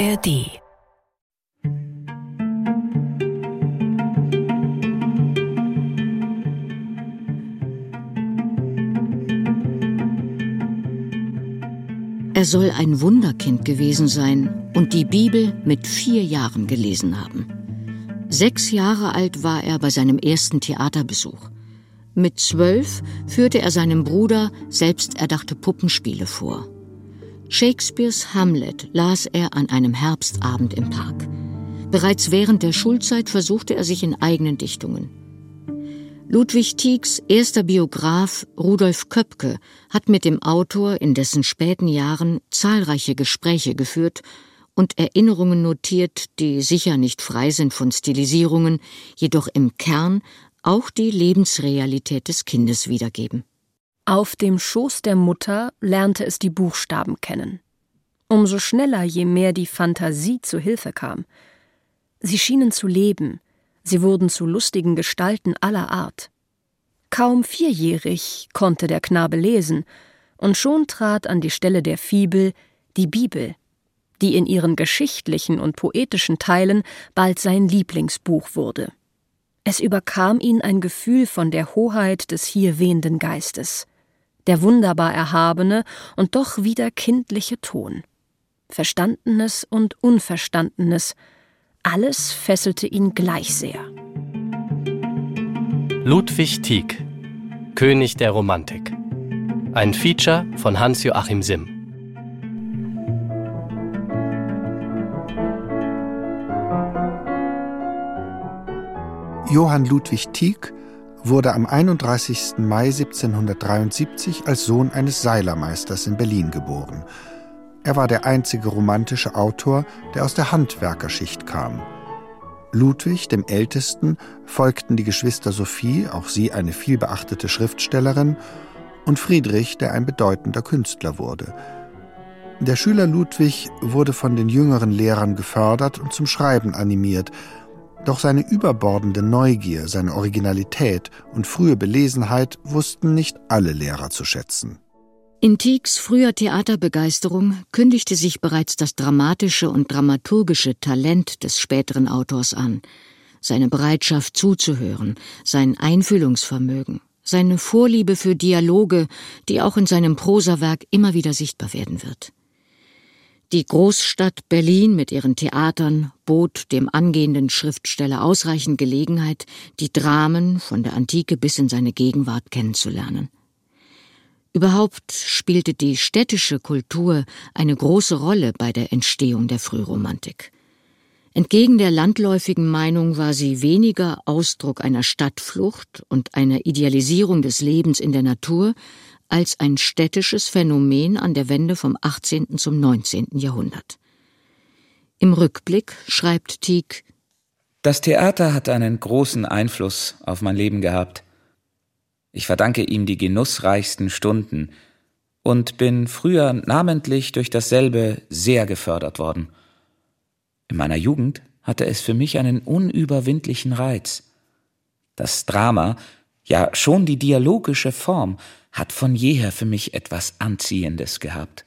ARD Er soll ein Wunderkind gewesen sein und die Bibel mit vier Jahren gelesen haben. Sechs Jahre alt war er bei seinem ersten Theaterbesuch. Mit zwölf führte er seinem Bruder selbsterdachte Puppenspiele vor. Shakespeares Hamlet las er an einem Herbstabend im Park. Bereits während der Schulzeit versuchte er sich in eigenen Dichtungen. Ludwig Tiegs erster Biograf Rudolf Köpke hat mit dem Autor in dessen späten Jahren zahlreiche Gespräche geführt und Erinnerungen notiert, die sicher nicht frei sind von Stilisierungen, jedoch im Kern auch die Lebensrealität des Kindes wiedergeben. Auf dem Schoß der Mutter lernte es die Buchstaben kennen. Umso schneller, je mehr die Fantasie zu Hilfe kam. Sie schienen zu leben, Sie wurden zu lustigen Gestalten aller Art. Kaum vierjährig konnte der Knabe lesen, und schon trat an die Stelle der Fibel die Bibel, die in ihren geschichtlichen und poetischen Teilen bald sein Lieblingsbuch wurde. Es überkam ihn ein Gefühl von der Hoheit des hier wehenden Geistes, der wunderbar erhabene und doch wieder kindliche Ton. Verstandenes und Unverstandenes, alles fesselte ihn gleich sehr. Ludwig Tieck, König der Romantik. Ein Feature von Hans-Joachim Simm. Johann Ludwig Tieck wurde am 31. Mai 1773 als Sohn eines Seilermeisters in Berlin geboren er war der einzige romantische Autor, der aus der Handwerkerschicht kam. Ludwig, dem Ältesten, folgten die Geschwister Sophie, auch sie eine vielbeachtete Schriftstellerin, und Friedrich, der ein bedeutender Künstler wurde. Der Schüler Ludwig wurde von den jüngeren Lehrern gefördert und zum Schreiben animiert, doch seine überbordende Neugier, seine Originalität und frühe Belesenheit wussten nicht alle Lehrer zu schätzen. In Tiegs früher Theaterbegeisterung kündigte sich bereits das dramatische und dramaturgische Talent des späteren Autors an, seine Bereitschaft zuzuhören, sein Einfühlungsvermögen, seine Vorliebe für Dialoge, die auch in seinem Prosawerk immer wieder sichtbar werden wird. Die Großstadt Berlin mit ihren Theatern bot dem angehenden Schriftsteller ausreichend Gelegenheit, die Dramen von der Antike bis in seine Gegenwart kennenzulernen. Überhaupt spielte die städtische Kultur eine große Rolle bei der Entstehung der Frühromantik. Entgegen der landläufigen Meinung war sie weniger Ausdruck einer Stadtflucht und einer Idealisierung des Lebens in der Natur als ein städtisches Phänomen an der Wende vom 18. zum 19. Jahrhundert. Im Rückblick schreibt Tieck Das Theater hat einen großen Einfluss auf mein Leben gehabt. Ich verdanke ihm die genussreichsten Stunden und bin früher namentlich durch dasselbe sehr gefördert worden. In meiner Jugend hatte es für mich einen unüberwindlichen Reiz. Das Drama, ja schon die dialogische Form, hat von jeher für mich etwas Anziehendes gehabt.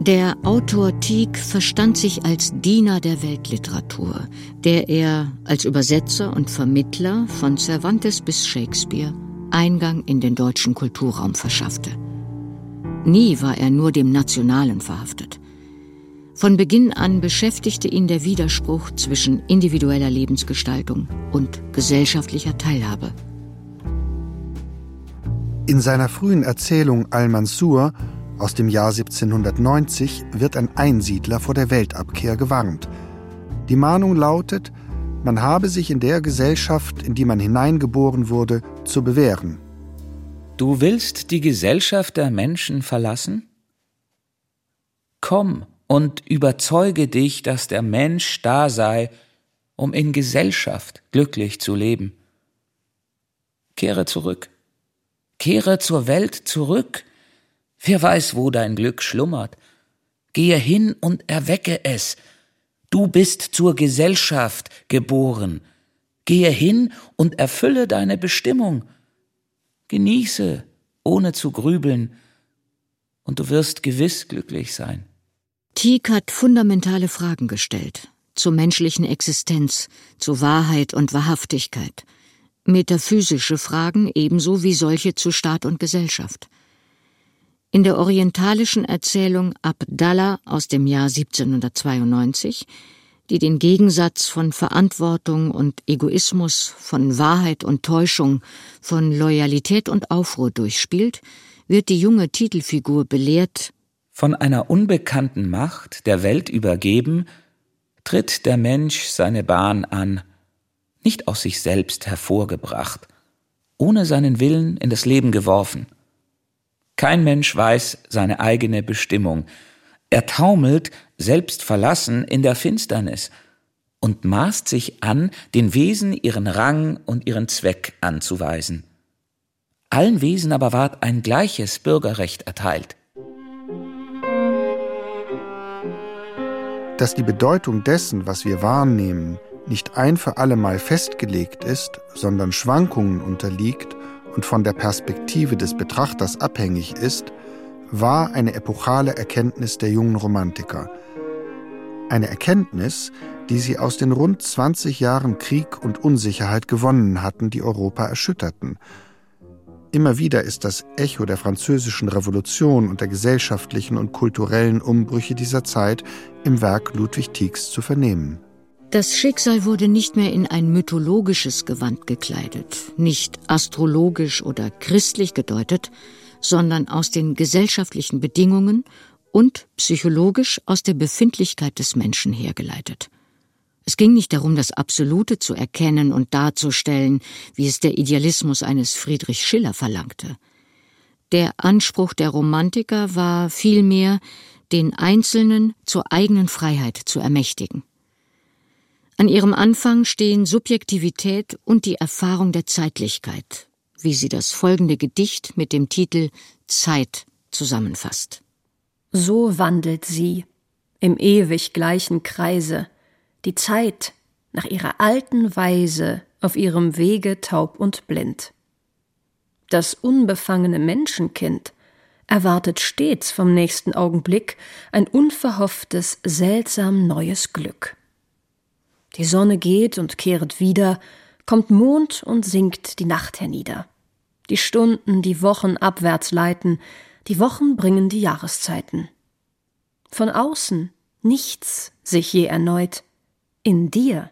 Der Autor Tieck verstand sich als Diener der Weltliteratur, der er als Übersetzer und Vermittler von Cervantes bis Shakespeare Eingang in den deutschen Kulturraum verschaffte. Nie war er nur dem Nationalen verhaftet. Von Beginn an beschäftigte ihn der Widerspruch zwischen individueller Lebensgestaltung und gesellschaftlicher Teilhabe. In seiner frühen Erzählung Al-Mansur aus dem Jahr 1790 wird ein Einsiedler vor der Weltabkehr gewarnt. Die Mahnung lautet, man habe sich in der Gesellschaft, in die man hineingeboren wurde, zu bewähren. Du willst die Gesellschaft der Menschen verlassen? Komm und überzeuge dich, dass der Mensch da sei, um in Gesellschaft glücklich zu leben. Kehre zurück. Kehre zur Welt zurück, Wer weiß, wo dein Glück schlummert. Gehe hin und erwecke es. Du bist zur Gesellschaft geboren. Gehe hin und erfülle deine Bestimmung. Genieße, ohne zu grübeln. und du wirst gewiss glücklich sein. Tieck hat fundamentale Fragen gestellt zur menschlichen Existenz, zu Wahrheit und Wahrhaftigkeit, metaphysische Fragen ebenso wie solche zu Staat und Gesellschaft. In der orientalischen Erzählung Abdallah aus dem Jahr 1792, die den Gegensatz von Verantwortung und Egoismus, von Wahrheit und Täuschung, von Loyalität und Aufruhr durchspielt, wird die junge Titelfigur belehrt, von einer unbekannten Macht der Welt übergeben, tritt der Mensch seine Bahn an, nicht aus sich selbst hervorgebracht, ohne seinen Willen in das Leben geworfen. Kein Mensch weiß seine eigene Bestimmung. Er taumelt, selbst verlassen, in der Finsternis und maßt sich an, den Wesen ihren Rang und ihren Zweck anzuweisen. Allen Wesen aber ward ein gleiches Bürgerrecht erteilt. Dass die Bedeutung dessen, was wir wahrnehmen, nicht ein für allemal festgelegt ist, sondern Schwankungen unterliegt und von der Perspektive des Betrachters abhängig ist, war eine epochale Erkenntnis der jungen Romantiker. Eine Erkenntnis, die sie aus den rund 20 Jahren Krieg und Unsicherheit gewonnen hatten, die Europa erschütterten. Immer wieder ist das Echo der französischen Revolution und der gesellschaftlichen und kulturellen Umbrüche dieser Zeit im Werk Ludwig Tiegs zu vernehmen. Das Schicksal wurde nicht mehr in ein mythologisches Gewand gekleidet, nicht astrologisch oder christlich gedeutet, sondern aus den gesellschaftlichen Bedingungen und psychologisch aus der Befindlichkeit des Menschen hergeleitet. Es ging nicht darum, das Absolute zu erkennen und darzustellen, wie es der Idealismus eines Friedrich Schiller verlangte. Der Anspruch der Romantiker war vielmehr, den Einzelnen zur eigenen Freiheit zu ermächtigen. An ihrem Anfang stehen Subjektivität und die Erfahrung der Zeitlichkeit, wie sie das folgende Gedicht mit dem Titel Zeit zusammenfasst. So wandelt sie im ewig gleichen Kreise, die Zeit nach ihrer alten Weise auf ihrem Wege taub und blind. Das unbefangene Menschenkind erwartet stets vom nächsten Augenblick ein unverhofftes, seltsam neues Glück. Die Sonne geht und kehret wieder, kommt Mond und sinkt die Nacht hernieder. Die Stunden, die Wochen abwärts leiten, die Wochen bringen die Jahreszeiten. Von außen nichts sich je erneut, in dir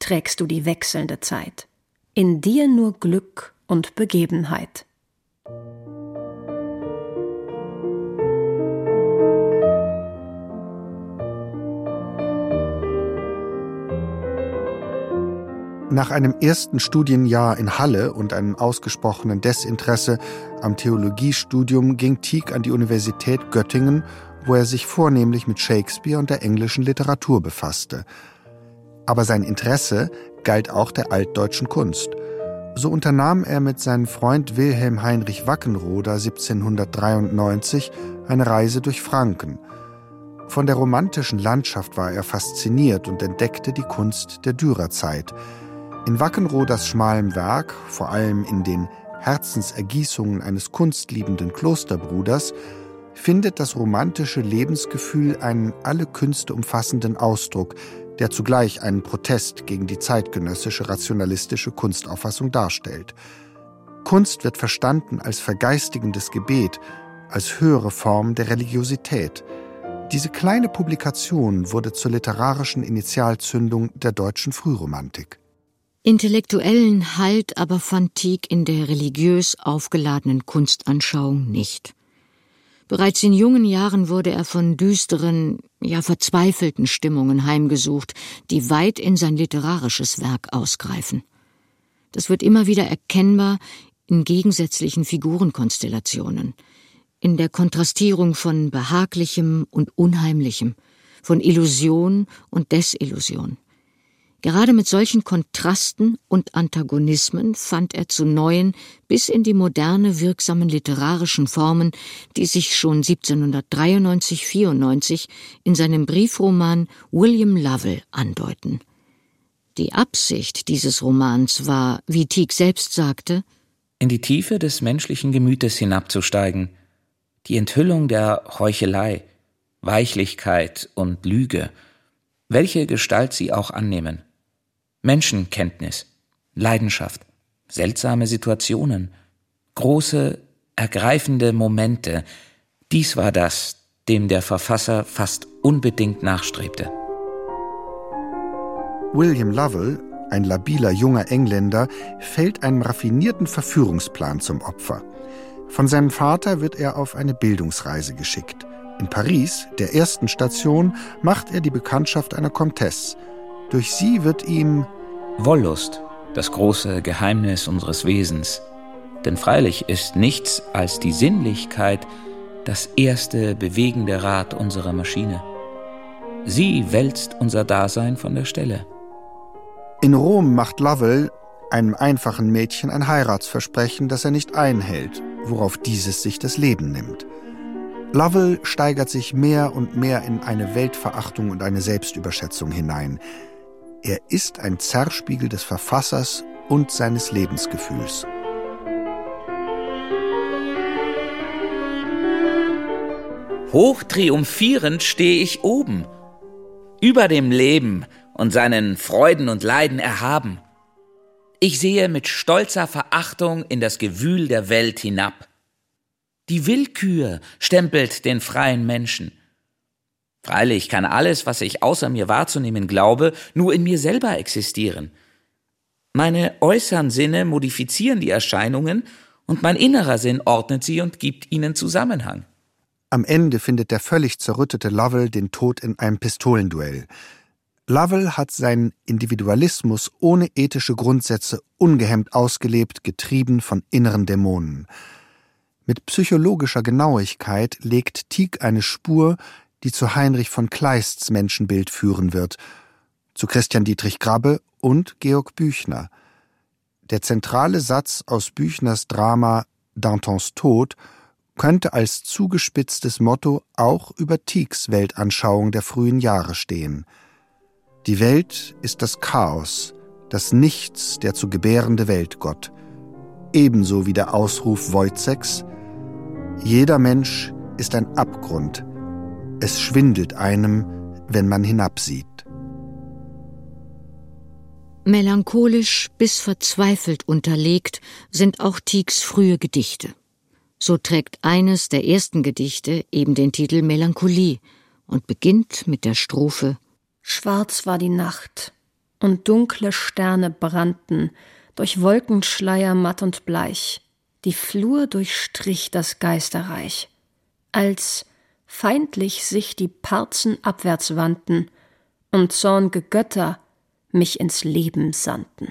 trägst du die wechselnde Zeit, in dir nur Glück und Begebenheit. Nach einem ersten Studienjahr in Halle und einem ausgesprochenen Desinteresse am Theologiestudium ging Tieck an die Universität Göttingen, wo er sich vornehmlich mit Shakespeare und der englischen Literatur befasste. Aber sein Interesse galt auch der altdeutschen Kunst. So unternahm er mit seinem Freund Wilhelm Heinrich Wackenroder 1793 eine Reise durch Franken. Von der romantischen Landschaft war er fasziniert und entdeckte die Kunst der Dürerzeit – in Wackenroders schmalem Werk, vor allem in den Herzensergießungen eines kunstliebenden Klosterbruders, findet das romantische Lebensgefühl einen alle Künste umfassenden Ausdruck, der zugleich einen Protest gegen die zeitgenössische rationalistische Kunstauffassung darstellt. Kunst wird verstanden als vergeistigendes Gebet, als höhere Form der Religiosität. Diese kleine Publikation wurde zur literarischen Initialzündung der deutschen Frühromantik. Intellektuellen Halt aber fand Tieck in der religiös aufgeladenen Kunstanschauung nicht. Bereits in jungen Jahren wurde er von düsteren, ja verzweifelten Stimmungen heimgesucht, die weit in sein literarisches Werk ausgreifen. Das wird immer wieder erkennbar in gegensätzlichen Figurenkonstellationen, in der Kontrastierung von Behaglichem und Unheimlichem, von Illusion und Desillusion. Gerade mit solchen Kontrasten und Antagonismen fand er zu neuen, bis in die moderne wirksamen literarischen Formen, die sich schon 1793-94 in seinem Briefroman William Lovell andeuten. Die Absicht dieses Romans war, wie Tieck selbst sagte, in die Tiefe des menschlichen Gemütes hinabzusteigen, die Enthüllung der Heuchelei, Weichlichkeit und Lüge, welche Gestalt sie auch annehmen. Menschenkenntnis, Leidenschaft, seltsame Situationen, große, ergreifende Momente, dies war das, dem der Verfasser fast unbedingt nachstrebte. William Lovell, ein labiler junger Engländer, fällt einem raffinierten Verführungsplan zum Opfer. Von seinem Vater wird er auf eine Bildungsreise geschickt. In Paris, der ersten Station, macht er die Bekanntschaft einer Comtesse. Durch sie wird ihm Wollust, das große Geheimnis unseres Wesens. Denn freilich ist nichts als die Sinnlichkeit das erste bewegende Rad unserer Maschine. Sie wälzt unser Dasein von der Stelle. In Rom macht Lovell einem einfachen Mädchen ein Heiratsversprechen, das er nicht einhält, worauf dieses sich das Leben nimmt. Lovell steigert sich mehr und mehr in eine Weltverachtung und eine Selbstüberschätzung hinein. Er ist ein Zerrspiegel des Verfassers und seines Lebensgefühls. Hochtriumphierend stehe ich oben, über dem Leben und seinen Freuden und Leiden erhaben. Ich sehe mit stolzer Verachtung in das Gewühl der Welt hinab. Die Willkür stempelt den freien Menschen. Freilich kann alles, was ich außer mir wahrzunehmen glaube, nur in mir selber existieren. Meine äußeren Sinne modifizieren die Erscheinungen und mein innerer Sinn ordnet sie und gibt ihnen Zusammenhang. Am Ende findet der völlig zerrüttete Lovell den Tod in einem Pistolenduell. Lovell hat seinen Individualismus ohne ethische Grundsätze ungehemmt ausgelebt, getrieben von inneren Dämonen. Mit psychologischer Genauigkeit legt Tieck eine Spur, die zu Heinrich von Kleists Menschenbild führen wird, zu Christian Dietrich Grabbe und Georg Büchner. Der zentrale Satz aus Büchners Drama Dantons Tod könnte als zugespitztes Motto auch über Tiecks Weltanschauung der frühen Jahre stehen. Die Welt ist das Chaos, das Nichts der zu gebärende Weltgott. Ebenso wie der Ausruf Wojceks, jeder Mensch ist ein Abgrund. Es schwindelt einem, wenn man hinabsieht. Melancholisch bis verzweifelt unterlegt sind auch Tiecks frühe Gedichte. So trägt eines der ersten Gedichte eben den Titel Melancholie und beginnt mit der Strophe Schwarz war die Nacht, und dunkle Sterne brannten, durch Wolkenschleier matt und bleich, die Flur durchstrich das Geisterreich, als feindlich sich die Parzen abwärts wandten und zornge Götter mich ins Leben sandten.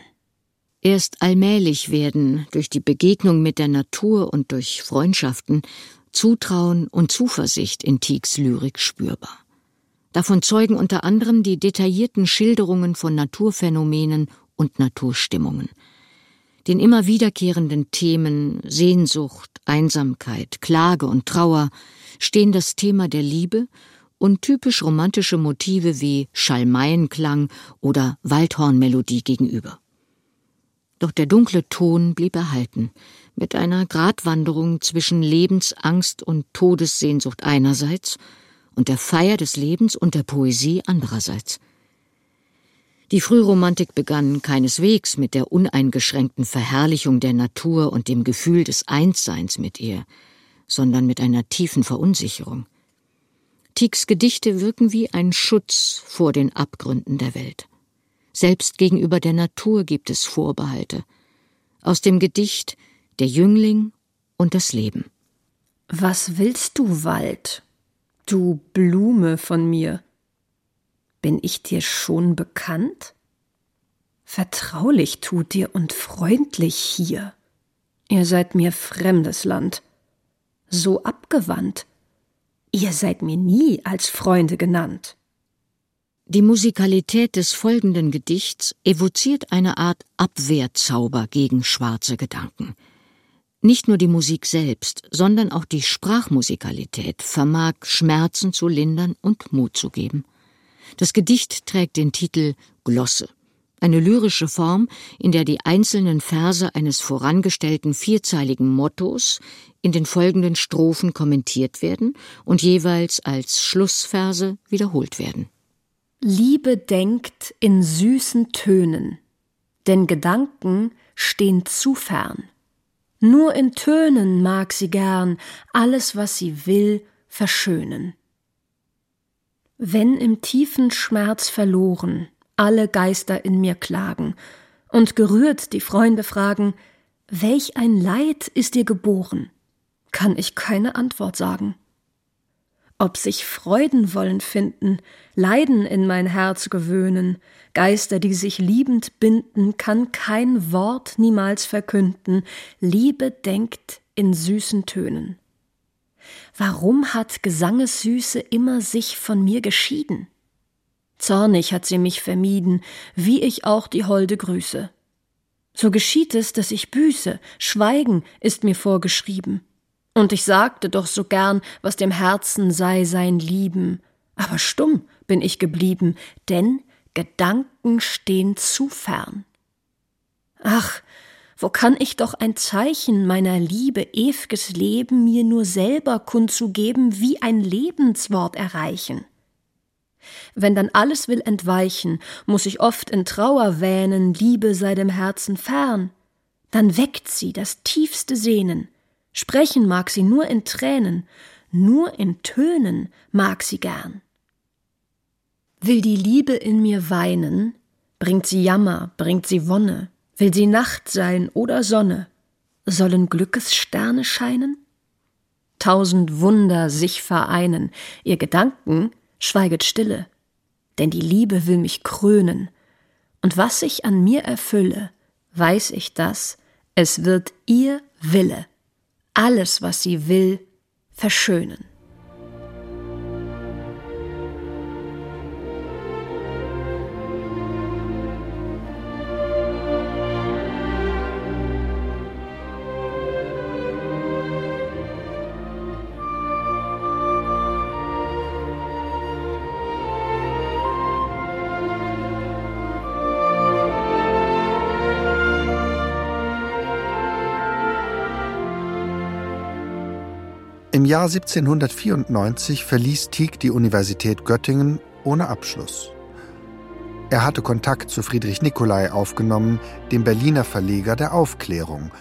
Erst allmählich werden durch die Begegnung mit der Natur und durch Freundschaften Zutrauen und Zuversicht in Tiecks Lyrik spürbar. Davon zeugen unter anderem die detaillierten Schilderungen von Naturphänomenen und Naturstimmungen. Den immer wiederkehrenden Themen Sehnsucht, Einsamkeit, Klage und Trauer stehen das Thema der Liebe und typisch romantische Motive wie Schalmeienklang oder Waldhornmelodie gegenüber. Doch der dunkle Ton blieb erhalten, mit einer Gratwanderung zwischen Lebensangst und Todessehnsucht einerseits und der Feier des Lebens und der Poesie andererseits. Die Frühromantik begann keineswegs mit der uneingeschränkten Verherrlichung der Natur und dem Gefühl des Einsseins mit ihr, sondern mit einer tiefen Verunsicherung. Tiecks Gedichte wirken wie ein Schutz vor den Abgründen der Welt. Selbst gegenüber der Natur gibt es Vorbehalte. Aus dem Gedicht Der Jüngling und das Leben. Was willst du, Wald, du Blume von mir? Bin ich dir schon bekannt? Vertraulich tut dir und freundlich hier. Ihr seid mir fremdes Land, so abgewandt. Ihr seid mir nie als Freunde genannt. Die Musikalität des folgenden Gedichts evoziert eine Art Abwehrzauber gegen schwarze Gedanken. Nicht nur die Musik selbst, sondern auch die Sprachmusikalität vermag Schmerzen zu lindern und Mut zu geben. Das Gedicht trägt den Titel Glosse, eine lyrische Form, in der die einzelnen Verse eines vorangestellten vierzeiligen Mottos in den folgenden Strophen kommentiert werden und jeweils als Schlussverse wiederholt werden. Liebe denkt in süßen Tönen, denn Gedanken stehen zu fern. Nur in Tönen mag sie gern alles, was sie will, verschönen. Wenn im tiefen Schmerz verloren alle Geister in mir klagen und gerührt die Freunde fragen, welch ein Leid ist dir geboren, kann ich keine Antwort sagen. Ob sich Freuden wollen finden, Leiden in mein Herz gewöhnen, Geister, die sich liebend binden, kann kein Wort niemals verkünden, Liebe denkt in süßen Tönen. Warum hat Gesanges Süße immer sich von mir geschieden? Zornig hat sie mich vermieden, wie ich auch die Holde grüße. So geschieht es, dass ich büße, Schweigen ist mir vorgeschrieben. Und ich sagte doch so gern, was dem Herzen sei sein Lieben. Aber stumm bin ich geblieben, denn Gedanken stehen zu fern. Ach, wo kann ich doch ein Zeichen meiner Liebe ew'ges Leben mir nur selber kundzugeben, wie ein Lebenswort erreichen? Wenn dann alles will entweichen, muss ich oft in Trauer wähnen, Liebe sei dem Herzen fern. Dann weckt sie das tiefste Sehnen. Sprechen mag sie nur in Tränen, nur in Tönen mag sie gern. Will die Liebe in mir weinen, bringt sie Jammer, bringt sie Wonne, will sie Nacht sein oder Sonne, sollen Glückes Sterne scheinen? Tausend Wunder sich vereinen, ihr Gedanken schweiget stille, denn die Liebe will mich krönen, und was ich an mir erfülle, weiß ich das, es wird ihr Wille, alles, was sie will, verschönen. Jahr 1794 verließ Tieck die Universität Göttingen ohne Abschluss. Er hatte Kontakt zu Friedrich Nicolai aufgenommen, dem Berliner Verleger der Aufklärung.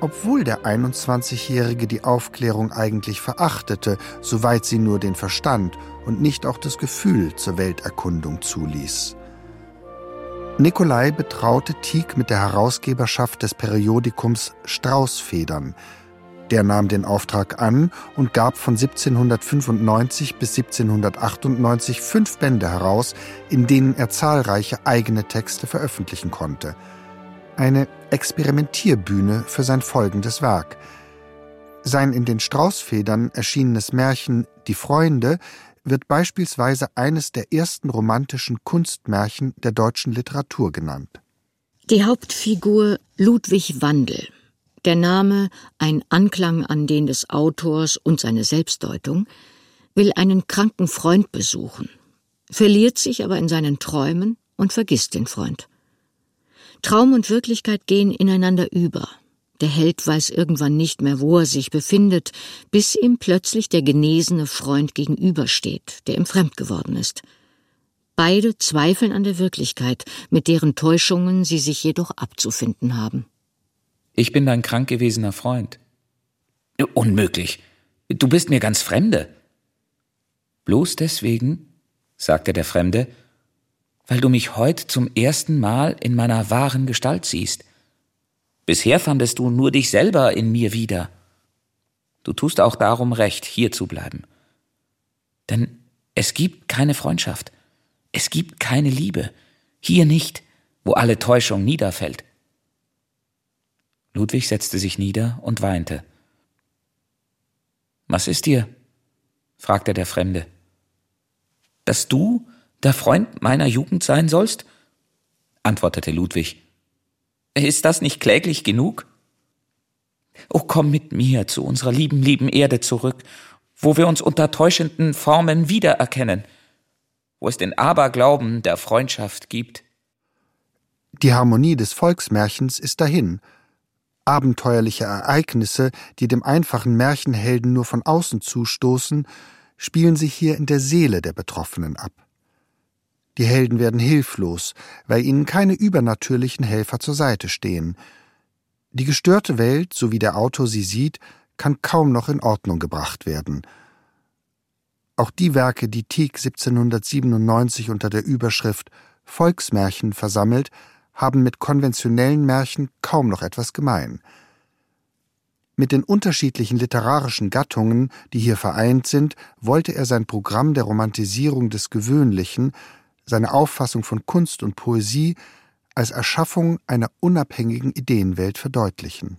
Obwohl der 21-Jährige die Aufklärung eigentlich verachtete, soweit sie nur den Verstand und nicht auch das Gefühl zur Welterkundung zuließ. Nicolai betraute Tieck mit der Herausgeberschaft des Periodikums Straußfedern, der nahm den Auftrag an und gab von 1795 bis 1798 fünf Bände heraus, in denen er zahlreiche eigene Texte veröffentlichen konnte. Eine Experimentierbühne für sein folgendes Werk. Sein in den Straußfedern erschienenes Märchen Die Freunde wird beispielsweise eines der ersten romantischen Kunstmärchen der deutschen Literatur genannt. Die Hauptfigur Ludwig Wandel der Name, ein Anklang an den des Autors und seine Selbstdeutung, will einen kranken Freund besuchen, verliert sich aber in seinen Träumen und vergisst den Freund. Traum und Wirklichkeit gehen ineinander über. Der Held weiß irgendwann nicht mehr, wo er sich befindet, bis ihm plötzlich der genesene Freund gegenübersteht, der ihm fremd geworden ist. Beide zweifeln an der Wirklichkeit, mit deren Täuschungen sie sich jedoch abzufinden haben. Ich bin dein krank gewesener Freund. Unmöglich. Du bist mir ganz Fremde. Bloß deswegen, sagte der Fremde, weil du mich heut zum ersten Mal in meiner wahren Gestalt siehst. Bisher fandest du nur dich selber in mir wieder. Du tust auch darum recht, hier zu bleiben. Denn es gibt keine Freundschaft, es gibt keine Liebe, hier nicht, wo alle Täuschung niederfällt. Ludwig setzte sich nieder und weinte. Was ist dir? fragte der Fremde. Dass du der Freund meiner Jugend sein sollst? antwortete Ludwig. Ist das nicht kläglich genug? Oh, komm mit mir zu unserer lieben, lieben Erde zurück, wo wir uns unter täuschenden Formen wiedererkennen, wo es den Aberglauben der Freundschaft gibt. Die Harmonie des Volksmärchens ist dahin. Abenteuerliche Ereignisse, die dem einfachen Märchenhelden nur von außen zustoßen, spielen sich hier in der Seele der Betroffenen ab. Die Helden werden hilflos, weil ihnen keine übernatürlichen Helfer zur Seite stehen. Die gestörte Welt, so wie der Autor sie sieht, kann kaum noch in Ordnung gebracht werden. Auch die Werke, die Tieck 1797 unter der Überschrift Volksmärchen versammelt, haben mit konventionellen Märchen kaum noch etwas gemein. Mit den unterschiedlichen literarischen Gattungen, die hier vereint sind, wollte er sein Programm der Romantisierung des Gewöhnlichen, seine Auffassung von Kunst und Poesie als Erschaffung einer unabhängigen Ideenwelt verdeutlichen.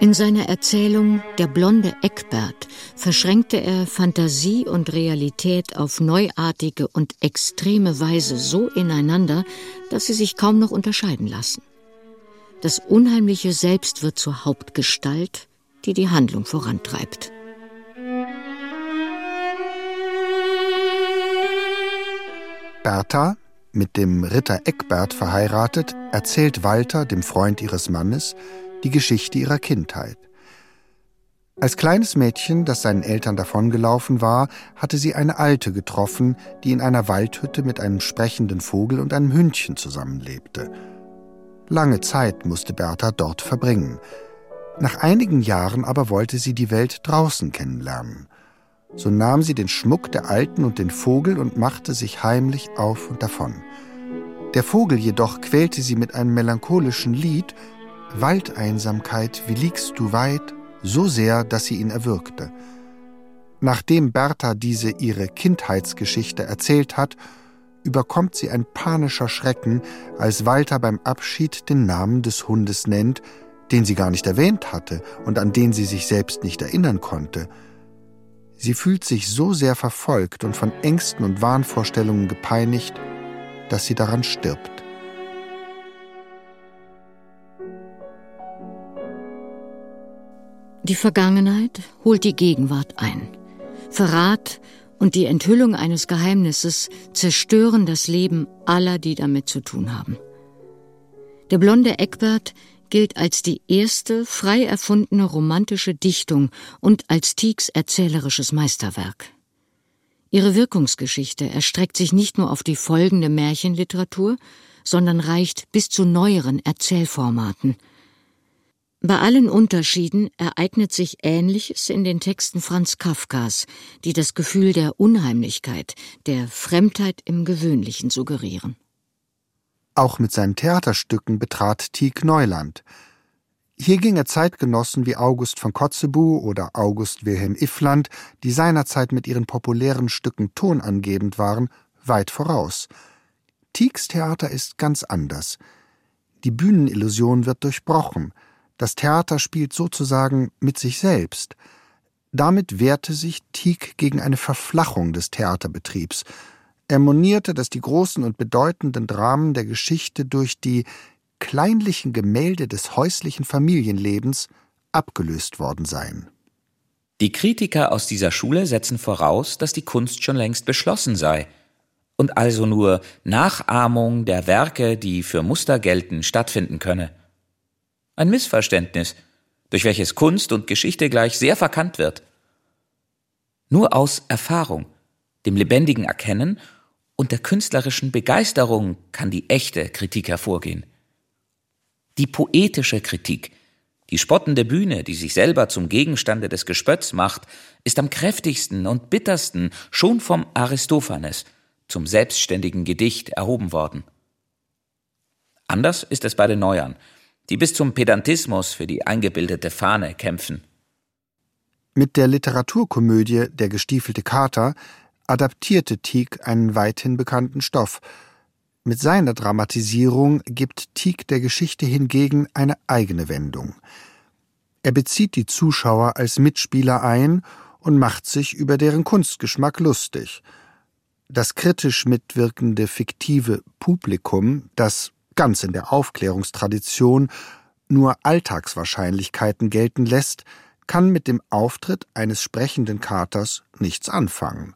In seiner Erzählung Der blonde Eckbert verschränkte er Fantasie und Realität auf neuartige und extreme Weise so ineinander, dass sie sich kaum noch unterscheiden lassen. Das Unheimliche selbst wird zur Hauptgestalt, die die Handlung vorantreibt. Bertha, mit dem Ritter Eckbert verheiratet, erzählt Walter, dem Freund ihres Mannes, die Geschichte ihrer Kindheit. Als kleines Mädchen, das seinen Eltern davongelaufen war, hatte sie eine Alte getroffen, die in einer Waldhütte mit einem sprechenden Vogel und einem Hündchen zusammenlebte. Lange Zeit musste Bertha dort verbringen. Nach einigen Jahren aber wollte sie die Welt draußen kennenlernen. So nahm sie den Schmuck der Alten und den Vogel und machte sich heimlich auf und davon. Der Vogel jedoch quälte sie mit einem melancholischen Lied Waldeinsamkeit, wie liegst du weit, so sehr, dass sie ihn erwürgte. Nachdem Bertha diese ihre Kindheitsgeschichte erzählt hat, überkommt sie ein panischer Schrecken, als Walter beim Abschied den Namen des Hundes nennt, den sie gar nicht erwähnt hatte und an den sie sich selbst nicht erinnern konnte. Sie fühlt sich so sehr verfolgt und von Ängsten und Wahnvorstellungen gepeinigt, dass sie daran stirbt. Die Vergangenheit holt die Gegenwart ein. Verrat und die Enthüllung eines Geheimnisses zerstören das Leben aller, die damit zu tun haben. Der blonde Eckbert gilt als die erste frei erfundene romantische Dichtung und als Tieks erzählerisches Meisterwerk. Ihre Wirkungsgeschichte erstreckt sich nicht nur auf die folgende Märchenliteratur, sondern reicht bis zu neueren Erzählformaten – bei allen Unterschieden ereignet sich Ähnliches in den Texten Franz Kafkas, die das Gefühl der Unheimlichkeit, der Fremdheit im Gewöhnlichen suggerieren. Auch mit seinen Theaterstücken betrat Tieck Neuland. Hier ging er Zeitgenossen wie August von Kotzebue oder August Wilhelm Iffland, die seinerzeit mit ihren populären Stücken tonangebend waren, weit voraus. Tiecks Theater ist ganz anders. Die Bühnenillusion wird durchbrochen – das Theater spielt sozusagen mit sich selbst. Damit wehrte sich Tieck gegen eine Verflachung des Theaterbetriebs. Er monierte, dass die großen und bedeutenden Dramen der Geschichte durch die kleinlichen Gemälde des häuslichen Familienlebens abgelöst worden seien. Die Kritiker aus dieser Schule setzen voraus, dass die Kunst schon längst beschlossen sei und also nur Nachahmung der Werke, die für Muster gelten, stattfinden könne ein Missverständnis, durch welches Kunst und Geschichte gleich sehr verkannt wird. Nur aus Erfahrung, dem lebendigen Erkennen und der künstlerischen Begeisterung kann die echte Kritik hervorgehen. Die poetische Kritik, die spottende Bühne, die sich selber zum Gegenstande des Gespötts macht, ist am kräftigsten und bittersten schon vom Aristophanes zum selbstständigen Gedicht erhoben worden. Anders ist es bei den Neuern, die bis zum Pedantismus für die eingebildete Fahne kämpfen. Mit der Literaturkomödie Der gestiefelte Kater adaptierte Tieck einen weithin bekannten Stoff. Mit seiner Dramatisierung gibt Tieck der Geschichte hingegen eine eigene Wendung. Er bezieht die Zuschauer als Mitspieler ein und macht sich über deren Kunstgeschmack lustig. Das kritisch mitwirkende fiktive Publikum, das ganz in der Aufklärungstradition nur Alltagswahrscheinlichkeiten gelten lässt, kann mit dem Auftritt eines sprechenden Katers nichts anfangen.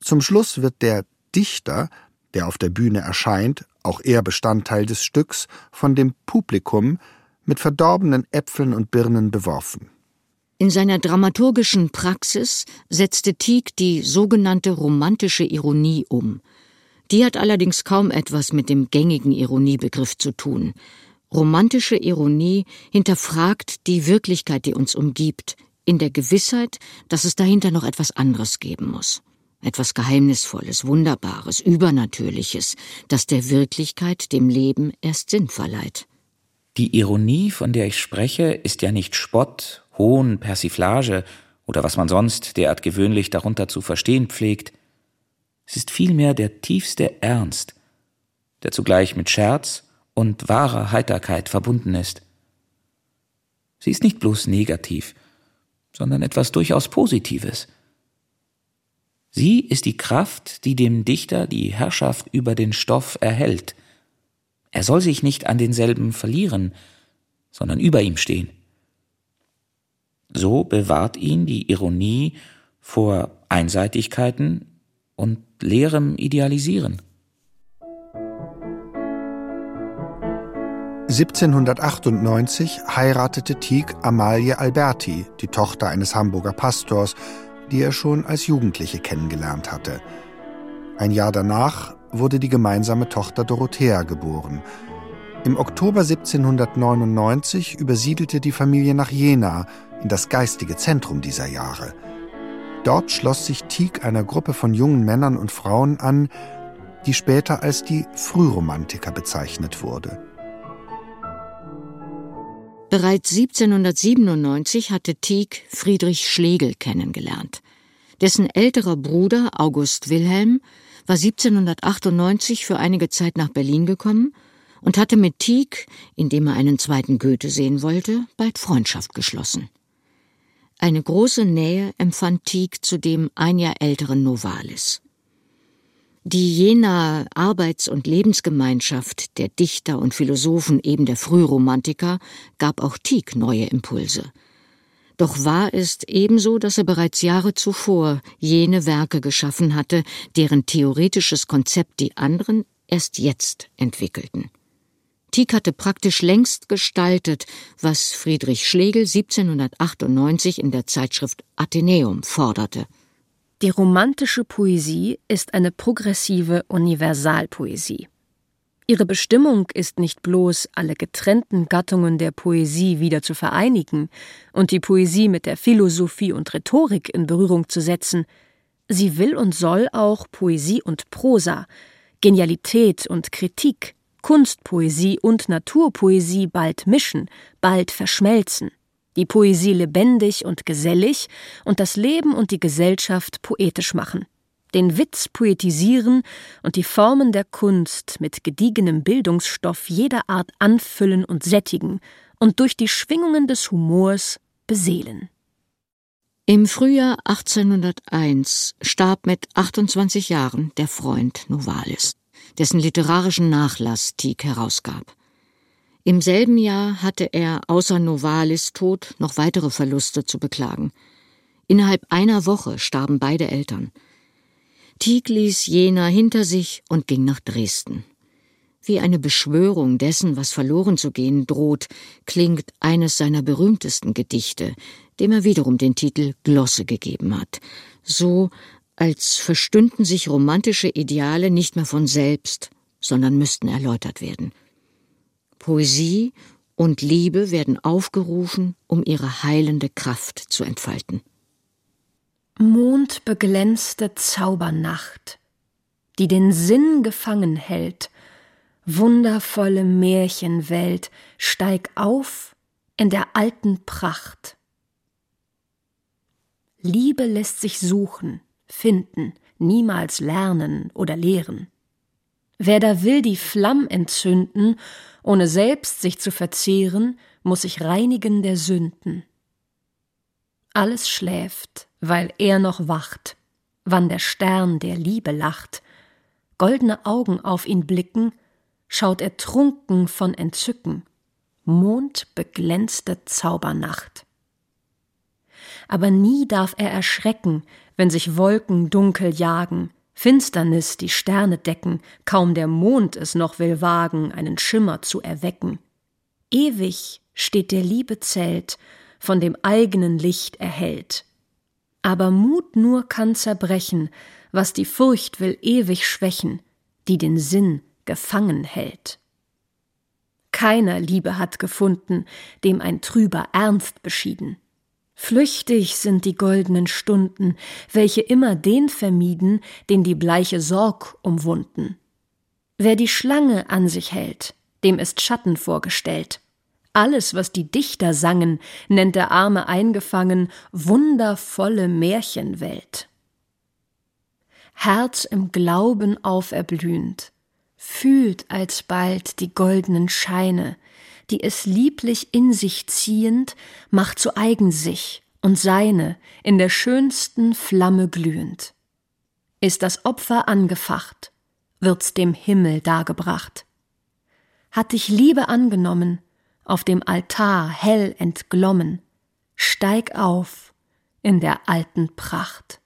Zum Schluss wird der Dichter, der auf der Bühne erscheint, auch er Bestandteil des Stücks, von dem Publikum mit verdorbenen Äpfeln und Birnen beworfen. In seiner dramaturgischen Praxis setzte Tieck die sogenannte romantische Ironie um. Die hat allerdings kaum etwas mit dem gängigen Ironiebegriff zu tun. Romantische Ironie hinterfragt die Wirklichkeit, die uns umgibt, in der Gewissheit, dass es dahinter noch etwas anderes geben muss. Etwas Geheimnisvolles, Wunderbares, Übernatürliches, das der Wirklichkeit, dem Leben erst Sinn verleiht. Die Ironie, von der ich spreche, ist ja nicht Spott, Hohn, Persiflage oder was man sonst derart gewöhnlich darunter zu verstehen pflegt. Es ist vielmehr der tiefste Ernst, der zugleich mit Scherz und wahrer Heiterkeit verbunden ist. Sie ist nicht bloß negativ, sondern etwas durchaus Positives. Sie ist die Kraft, die dem Dichter die Herrschaft über den Stoff erhält. Er soll sich nicht an denselben verlieren, sondern über ihm stehen. So bewahrt ihn die Ironie vor Einseitigkeiten und leerem Idealisieren. 1798 heiratete Tieck Amalie Alberti, die Tochter eines Hamburger Pastors, die er schon als Jugendliche kennengelernt hatte. Ein Jahr danach wurde die gemeinsame Tochter Dorothea geboren. Im Oktober 1799 übersiedelte die Familie nach Jena, in das geistige Zentrum dieser Jahre. Dort schloss sich Tieck einer Gruppe von jungen Männern und Frauen an, die später als die Frühromantiker bezeichnet wurde. Bereits 1797 hatte Tieck Friedrich Schlegel kennengelernt. Dessen älterer Bruder August Wilhelm war 1798 für einige Zeit nach Berlin gekommen und hatte mit Tieck, indem er einen zweiten Goethe sehen wollte, bald Freundschaft geschlossen. Eine große Nähe empfand Tieck zu dem ein Jahr älteren Novalis. Die jener Arbeits- und Lebensgemeinschaft der Dichter und Philosophen eben der Frühromantiker gab auch Tieck neue Impulse. Doch wahr ist ebenso, dass er bereits Jahre zuvor jene Werke geschaffen hatte, deren theoretisches Konzept die anderen erst jetzt entwickelten. Tieck hatte praktisch längst gestaltet, was Friedrich Schlegel 1798 in der Zeitschrift Athenäum forderte. Die romantische Poesie ist eine progressive Universalpoesie. Ihre Bestimmung ist nicht bloß, alle getrennten Gattungen der Poesie wieder zu vereinigen und die Poesie mit der Philosophie und Rhetorik in Berührung zu setzen, sie will und soll auch Poesie und Prosa, Genialität und Kritik, Kunstpoesie und Naturpoesie bald mischen, bald verschmelzen, die Poesie lebendig und gesellig und das Leben und die Gesellschaft poetisch machen, den Witz poetisieren und die Formen der Kunst mit gediegenem Bildungsstoff jeder Art anfüllen und sättigen und durch die Schwingungen des Humors beseelen. Im Frühjahr 1801 starb mit 28 Jahren der Freund Novalis dessen literarischen Nachlass Tieck herausgab. Im selben Jahr hatte er außer Novalis Tod noch weitere Verluste zu beklagen. Innerhalb einer Woche starben beide Eltern. Tieck ließ Jena hinter sich und ging nach Dresden. Wie eine Beschwörung dessen, was verloren zu gehen droht, klingt eines seiner berühmtesten Gedichte, dem er wiederum den Titel Glosse gegeben hat, so als verstünden sich romantische Ideale nicht mehr von selbst, sondern müssten erläutert werden. Poesie und Liebe werden aufgerufen, um ihre heilende Kraft zu entfalten. Mondbeglänzte Zaubernacht, die den Sinn gefangen hält, wundervolle Märchenwelt, steig auf in der alten Pracht. Liebe lässt sich suchen, finden, niemals lernen oder lehren. Wer da will die Flamm entzünden, ohne selbst sich zu verzehren, muss sich reinigen der Sünden. Alles schläft, weil er noch wacht, wann der Stern der Liebe lacht, goldene Augen auf ihn blicken, schaut er trunken von Entzücken, mondbeglänzte Zaubernacht. aber nie darf er erschrecken, wenn sich Wolken dunkel jagen, Finsternis die Sterne decken, kaum der Mond es noch will wagen, einen Schimmer zu erwecken. Ewig steht der Liebe Zelt, von dem eigenen Licht erhellt. Aber Mut nur kann zerbrechen, was die Furcht will ewig schwächen, die den Sinn gefangen hält. Keiner Liebe hat gefunden, dem ein trüber Ernst beschieden. Flüchtig sind die goldenen Stunden, welche immer den vermieden, den die bleiche Sorg umwunden. Wer die Schlange an sich hält, dem ist Schatten vorgestellt. Alles, was die Dichter sangen, nennt der Arme eingefangen wundervolle Märchenwelt. Herz im Glauben auferblühend, fühlt alsbald die goldenen Scheine, die es lieblich in sich ziehend, macht zu eigen sich und seine in der schönsten Flamme glühend. Ist das Opfer angefacht, wird's dem Himmel dargebracht. Hat dich Liebe angenommen, auf dem Altar hell entglommen, steig auf in der alten Pracht.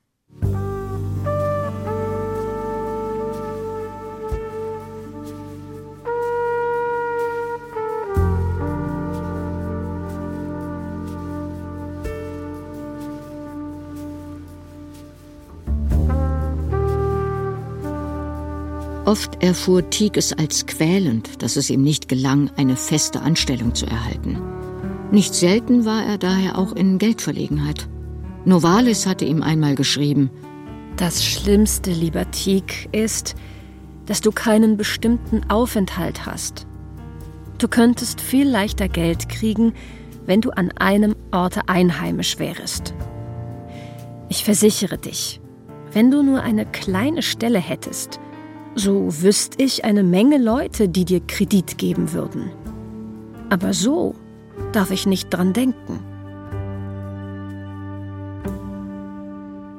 Oft erfuhr Tieck es als quälend, dass es ihm nicht gelang, eine feste Anstellung zu erhalten. Nicht selten war er daher auch in Geldverlegenheit. Novalis hatte ihm einmal geschrieben, Das Schlimmste, lieber Tieck, ist, dass du keinen bestimmten Aufenthalt hast. Du könntest viel leichter Geld kriegen, wenn du an einem Orte einheimisch wärest. Ich versichere dich, wenn du nur eine kleine Stelle hättest, so wüsste ich eine Menge Leute, die dir Kredit geben würden. Aber so darf ich nicht dran denken.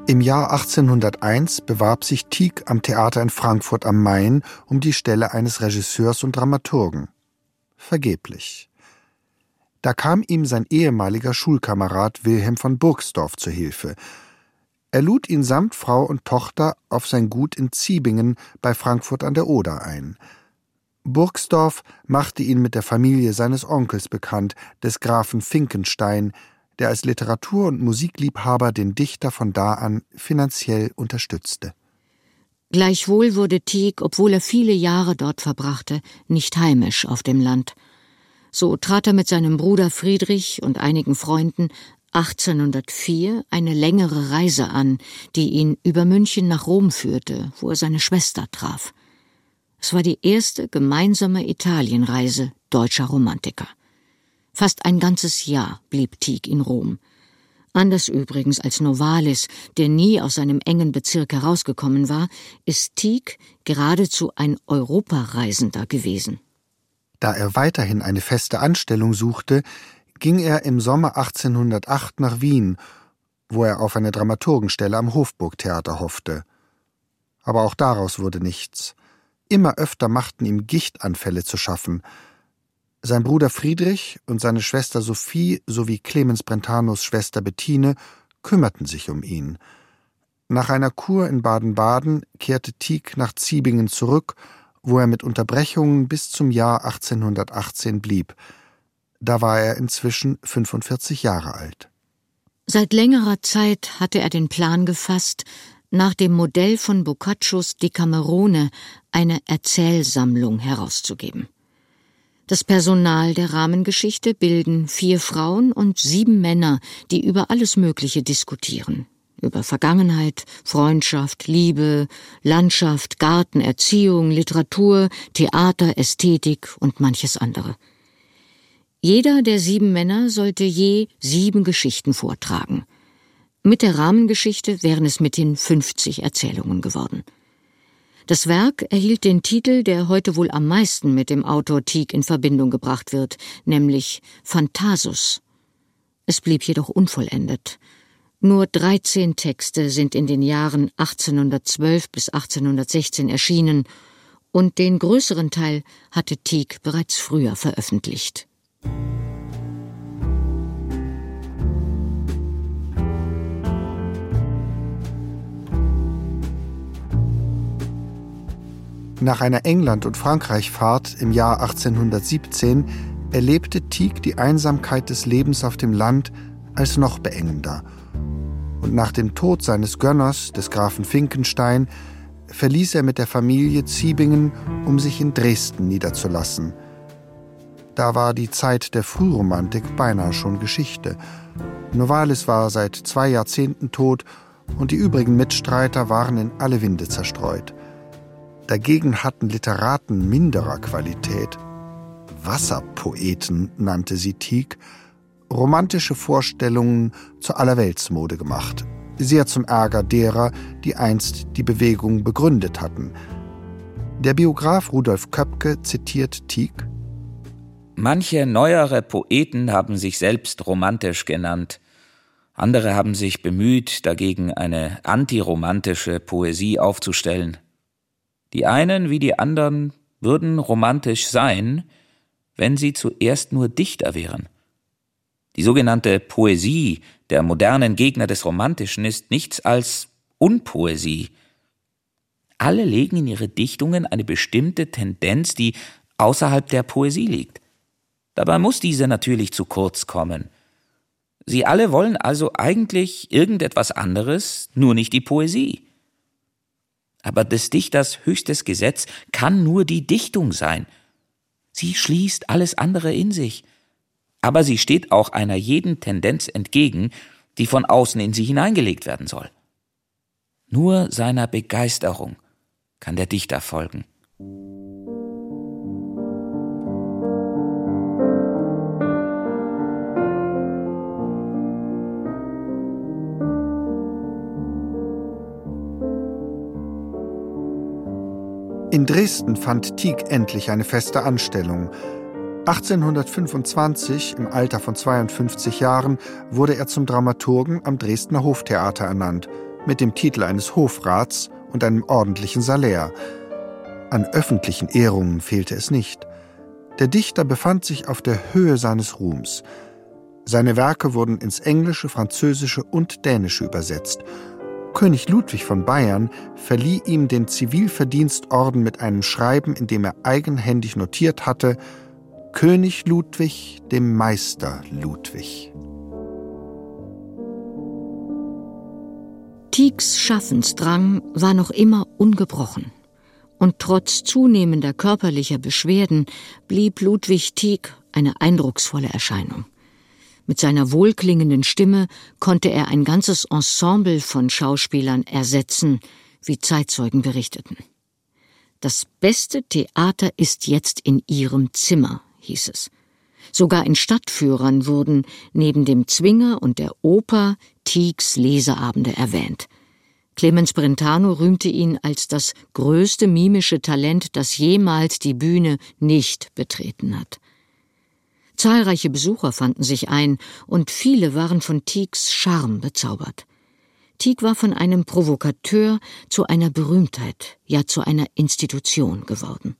Im Jahr 1801 bewarb sich Tieck am Theater in Frankfurt am Main um die Stelle eines Regisseurs und Dramaturgen. Vergeblich. Da kam ihm sein ehemaliger Schulkamerad Wilhelm von Burgsdorf zu Hilfe, er lud ihn samt Frau und Tochter auf sein Gut in Ziebingen bei Frankfurt an der Oder ein. Burgsdorf machte ihn mit der Familie seines Onkels bekannt, des Grafen Finkenstein, der als Literatur- und Musikliebhaber den Dichter von da an finanziell unterstützte. Gleichwohl wurde Tieck, obwohl er viele Jahre dort verbrachte, nicht heimisch auf dem Land. So trat er mit seinem Bruder Friedrich und einigen Freunden 1804 eine längere Reise an, die ihn über München nach Rom führte, wo er seine Schwester traf. Es war die erste gemeinsame Italienreise deutscher Romantiker. Fast ein ganzes Jahr blieb Tieck in Rom. Anders übrigens als Novalis, der nie aus seinem engen Bezirk herausgekommen war, ist Tieck geradezu ein Europareisender gewesen. Da er weiterhin eine feste Anstellung suchte, ging er im Sommer 1808 nach Wien, wo er auf eine Dramaturgenstelle am Hofburgtheater hoffte. Aber auch daraus wurde nichts. Immer öfter machten ihm Gichtanfälle zu schaffen. Sein Bruder Friedrich und seine Schwester Sophie sowie Clemens Brentanos Schwester Bettine kümmerten sich um ihn. Nach einer Kur in Baden-Baden kehrte Tieck nach Ziebingen zurück, wo er mit Unterbrechungen bis zum Jahr 1818 blieb – da war er inzwischen 45 Jahre alt. Seit längerer Zeit hatte er den Plan gefasst, nach dem Modell von Boccaccios Decamerone eine Erzählsammlung herauszugeben. Das Personal der Rahmengeschichte bilden vier Frauen und sieben Männer, die über alles Mögliche diskutieren. Über Vergangenheit, Freundschaft, Liebe, Landschaft, Garten, Erziehung, Literatur, Theater, Ästhetik und manches andere. Jeder der sieben Männer sollte je sieben Geschichten vortragen. Mit der Rahmengeschichte wären es mithin 50 Erzählungen geworden. Das Werk erhielt den Titel, der heute wohl am meisten mit dem Autor Tieck in Verbindung gebracht wird, nämlich Phantasus. Es blieb jedoch unvollendet. Nur 13 Texte sind in den Jahren 1812 bis 1816 erschienen, und den größeren Teil hatte Tieck bereits früher veröffentlicht. Nach einer England- und Frankreich-Fahrt im Jahr 1817 erlebte Tieck die Einsamkeit des Lebens auf dem Land als noch beengender. Und nach dem Tod seines Gönners, des Grafen Finkenstein, verließ er mit der Familie Ziebingen, um sich in Dresden niederzulassen. Da war die Zeit der Frühromantik beinahe schon Geschichte. Novalis war seit zwei Jahrzehnten tot und die übrigen Mitstreiter waren in alle Winde zerstreut. Dagegen hatten Literaten minderer Qualität, Wasserpoeten nannte sie Tieck, romantische Vorstellungen zur Allerweltsmode gemacht, sehr zum Ärger derer, die einst die Bewegung begründet hatten. Der Biograf Rudolf Köpke zitiert Tieck Manche neuere Poeten haben sich selbst romantisch genannt, andere haben sich bemüht, dagegen eine antiromantische Poesie aufzustellen. Die einen wie die anderen würden romantisch sein, wenn sie zuerst nur Dichter wären. Die sogenannte Poesie der modernen Gegner des Romantischen ist nichts als Unpoesie. Alle legen in ihre Dichtungen eine bestimmte Tendenz, die außerhalb der Poesie liegt. Dabei muss diese natürlich zu kurz kommen. Sie alle wollen also eigentlich irgendetwas anderes, nur nicht die Poesie. Aber des Dichters höchstes Gesetz kann nur die Dichtung sein. Sie schließt alles andere in sich. Aber sie steht auch einer jeden Tendenz entgegen, die von außen in sie hineingelegt werden soll. Nur seiner Begeisterung kann der Dichter folgen. In Dresden fand Tieck endlich eine feste Anstellung. 1825, im Alter von 52 Jahren, wurde er zum Dramaturgen am Dresdner Hoftheater ernannt, mit dem Titel eines Hofrats und einem ordentlichen Salär. An öffentlichen Ehrungen fehlte es nicht. Der Dichter befand sich auf der Höhe seines Ruhms. Seine Werke wurden ins Englische, Französische und Dänische übersetzt König Ludwig von Bayern verlieh ihm den Zivilverdienstorden mit einem Schreiben, in dem er eigenhändig notiert hatte König Ludwig dem Meister Ludwig. Tiecks Schaffensdrang war noch immer ungebrochen. Und trotz zunehmender körperlicher Beschwerden blieb Ludwig Tieck eine eindrucksvolle Erscheinung. Mit seiner wohlklingenden Stimme konnte er ein ganzes Ensemble von Schauspielern ersetzen, wie Zeitzeugen berichteten. Das beste Theater ist jetzt in ihrem Zimmer, hieß es. Sogar in Stadtführern wurden neben dem Zwinger und der Oper Tiecks Leseabende erwähnt. Clemens Brentano rühmte ihn als das größte mimische Talent, das jemals die Bühne nicht betreten hat. Zahlreiche Besucher fanden sich ein, und viele waren von Tiecks Charme bezaubert. Tieck war von einem Provokateur zu einer Berühmtheit, ja zu einer Institution geworden.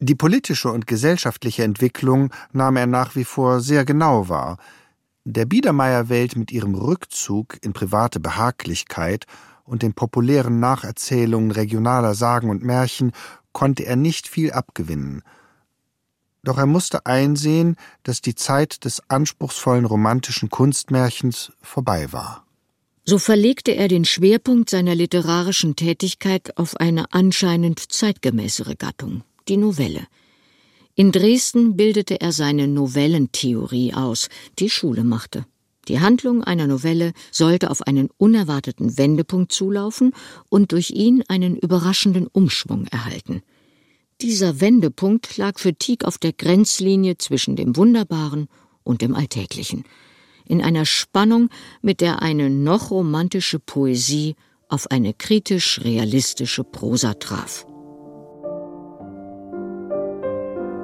Die politische und gesellschaftliche Entwicklung nahm er nach wie vor sehr genau wahr. Der Biedermeierwelt mit ihrem Rückzug in private Behaglichkeit und den populären Nacherzählungen regionaler Sagen und Märchen konnte er nicht viel abgewinnen – doch er musste einsehen, dass die Zeit des anspruchsvollen romantischen Kunstmärchens vorbei war. So verlegte er den Schwerpunkt seiner literarischen Tätigkeit auf eine anscheinend zeitgemäßere Gattung, die Novelle. In Dresden bildete er seine Novellentheorie aus, die Schule machte. Die Handlung einer Novelle sollte auf einen unerwarteten Wendepunkt zulaufen und durch ihn einen überraschenden Umschwung erhalten. Dieser Wendepunkt lag für Tieck auf der Grenzlinie zwischen dem Wunderbaren und dem Alltäglichen, in einer Spannung, mit der eine noch romantische Poesie auf eine kritisch-realistische Prosa traf.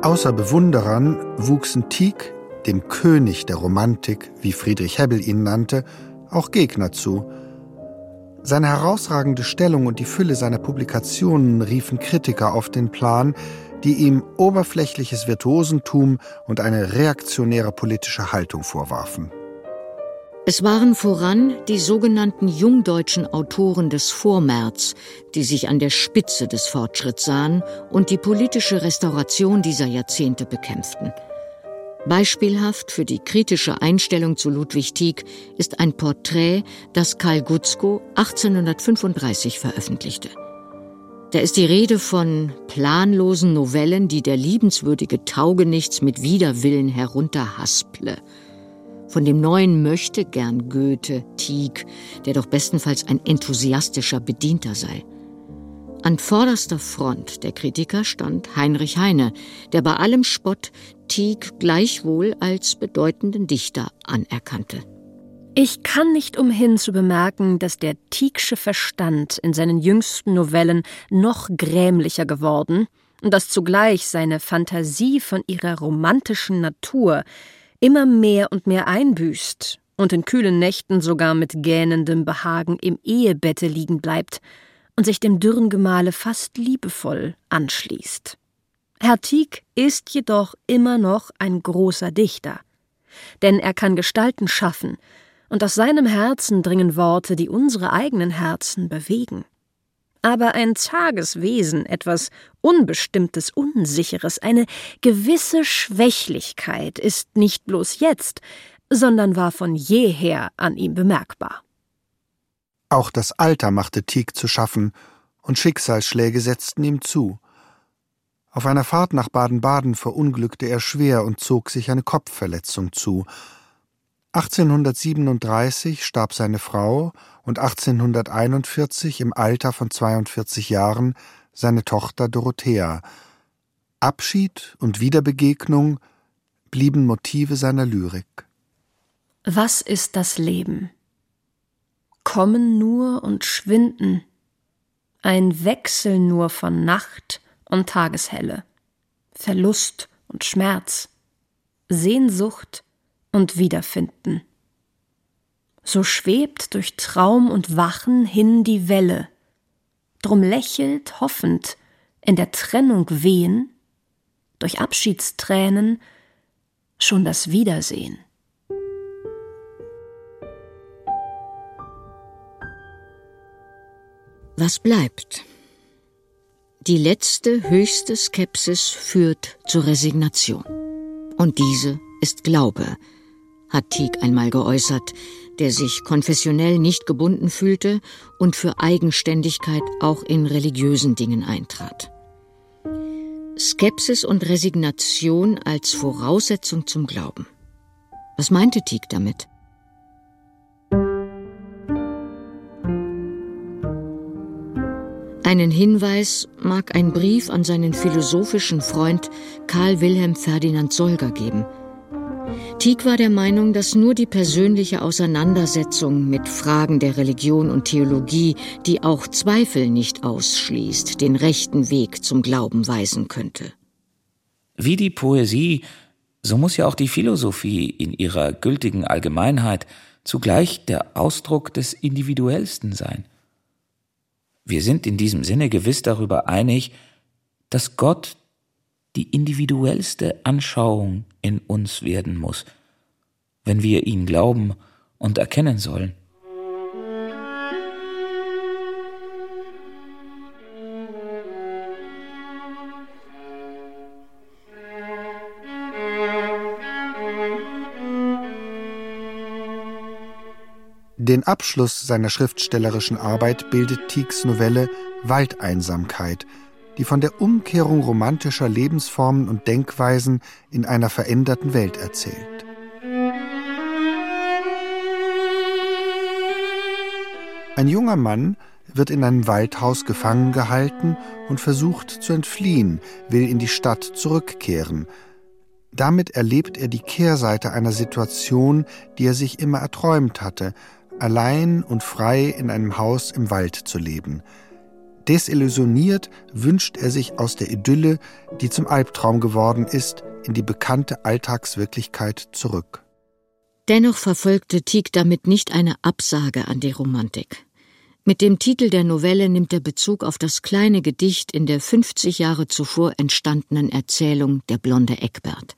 Außer Bewunderern wuchsen Tieck, dem König der Romantik, wie Friedrich Hebbel ihn nannte, auch Gegner zu, seine herausragende Stellung und die Fülle seiner Publikationen riefen Kritiker auf den Plan, die ihm oberflächliches Virtuosentum und eine reaktionäre politische Haltung vorwarfen. Es waren voran die sogenannten jungdeutschen Autoren des Vormärz, die sich an der Spitze des Fortschritts sahen und die politische Restauration dieser Jahrzehnte bekämpften. Beispielhaft für die kritische Einstellung zu Ludwig Tieck ist ein Porträt, das Karl Gutzko 1835 veröffentlichte. Da ist die Rede von planlosen Novellen, die der liebenswürdige Taugenichts mit Widerwillen herunterhasple. Von dem neuen möchte gern Goethe, Tieck, der doch bestenfalls ein enthusiastischer Bedienter sei. An vorderster Front der Kritiker stand Heinrich Heine, der bei allem Spott Tieck gleichwohl als bedeutenden Dichter anerkannte. Ich kann nicht umhin zu bemerken, dass der Tiecksche Verstand in seinen jüngsten Novellen noch grämlicher geworden und dass zugleich seine Fantasie von ihrer romantischen Natur immer mehr und mehr einbüßt und in kühlen Nächten sogar mit gähnendem Behagen im Ehebette liegen bleibt und sich dem dürren Gemahle fast liebevoll anschließt. Herr Tieck ist jedoch immer noch ein großer Dichter, denn er kann Gestalten schaffen, und aus seinem Herzen dringen Worte, die unsere eigenen Herzen bewegen. Aber ein zages Wesen, etwas Unbestimmtes, Unsicheres, eine gewisse Schwächlichkeit ist nicht bloß jetzt, sondern war von jeher an ihm bemerkbar. Auch das Alter machte Tieck zu schaffen, und Schicksalsschläge setzten ihm zu. Auf einer Fahrt nach Baden-Baden verunglückte er schwer und zog sich eine Kopfverletzung zu. 1837 starb seine Frau und 1841 im Alter von 42 Jahren seine Tochter Dorothea. Abschied und Wiederbegegnung blieben Motive seiner Lyrik. Was ist das Leben? Kommen nur und schwinden, ein Wechsel nur von Nacht und Tageshelle, Verlust und Schmerz, Sehnsucht und Wiederfinden. So schwebt durch Traum und Wachen hin die Welle, drum lächelt hoffend in der Trennung wehen, durch Abschiedstränen schon das Wiedersehen. Was bleibt? Die letzte höchste Skepsis führt zur Resignation. Und diese ist Glaube, hat Tieck einmal geäußert, der sich konfessionell nicht gebunden fühlte und für Eigenständigkeit auch in religiösen Dingen eintrat. Skepsis und Resignation als Voraussetzung zum Glauben. Was meinte Tieck damit? Einen Hinweis mag ein Brief an seinen philosophischen Freund Karl Wilhelm Ferdinand Solger geben. Tieck war der Meinung, dass nur die persönliche Auseinandersetzung mit Fragen der Religion und Theologie, die auch Zweifel nicht ausschließt, den rechten Weg zum Glauben weisen könnte. Wie die Poesie, so muss ja auch die Philosophie in ihrer gültigen Allgemeinheit zugleich der Ausdruck des Individuellsten sein. Wir sind in diesem Sinne gewiss darüber einig, dass Gott die individuellste Anschauung in uns werden muss, wenn wir ihn glauben und erkennen sollen. Den Abschluss seiner schriftstellerischen Arbeit bildet Tiecks Novelle Waldeinsamkeit, die von der Umkehrung romantischer Lebensformen und Denkweisen in einer veränderten Welt erzählt. Ein junger Mann wird in einem Waldhaus gefangen gehalten und versucht zu entfliehen, will in die Stadt zurückkehren. Damit erlebt er die Kehrseite einer Situation, die er sich immer erträumt hatte, allein und frei in einem Haus im Wald zu leben. Desillusioniert wünscht er sich aus der Idylle, die zum Albtraum geworden ist, in die bekannte Alltagswirklichkeit zurück. Dennoch verfolgte Tieck damit nicht eine Absage an die Romantik. Mit dem Titel der Novelle nimmt er Bezug auf das kleine Gedicht in der 50 Jahre zuvor entstandenen Erzählung Der blonde Eckbert.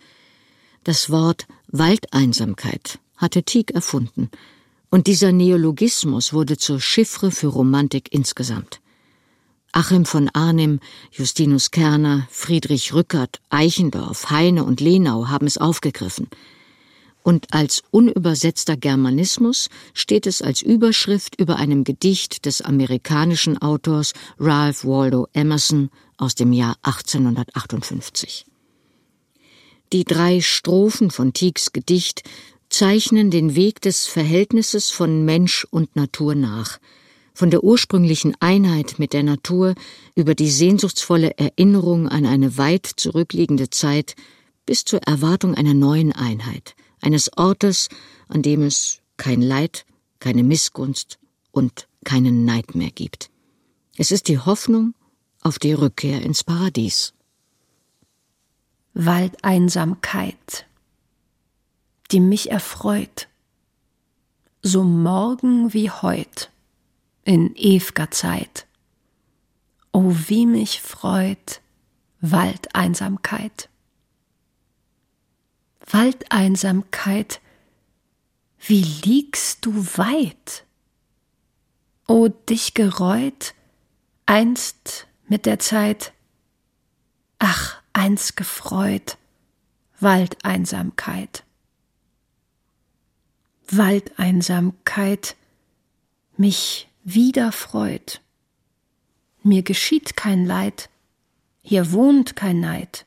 Das Wort Waldeinsamkeit hatte Tieck erfunden, und dieser Neologismus wurde zur Chiffre für Romantik insgesamt. Achim von Arnim, Justinus Kerner, Friedrich Rückert, Eichendorff, Heine und Lenau haben es aufgegriffen. Und als unübersetzter Germanismus steht es als Überschrift über einem Gedicht des amerikanischen Autors Ralph Waldo Emerson aus dem Jahr 1858. Die drei Strophen von Tiecks Gedicht zeichnen den Weg des Verhältnisses von Mensch und Natur nach – von der ursprünglichen Einheit mit der Natur über die sehnsuchtsvolle Erinnerung an eine weit zurückliegende Zeit bis zur Erwartung einer neuen Einheit, eines Ortes, an dem es kein Leid, keine Missgunst und keinen Neid mehr gibt. Es ist die Hoffnung auf die Rückkehr ins Paradies. Waldeinsamkeit, die mich erfreut, so morgen wie heut in ew'ger Zeit. O wie mich freut Waldeinsamkeit. Waldeinsamkeit, wie liegst du weit? O dich gereut, einst mit der Zeit, ach, einst gefreut, Waldeinsamkeit. Waldeinsamkeit, mich wieder freut. Mir geschieht kein Leid, hier wohnt kein Neid.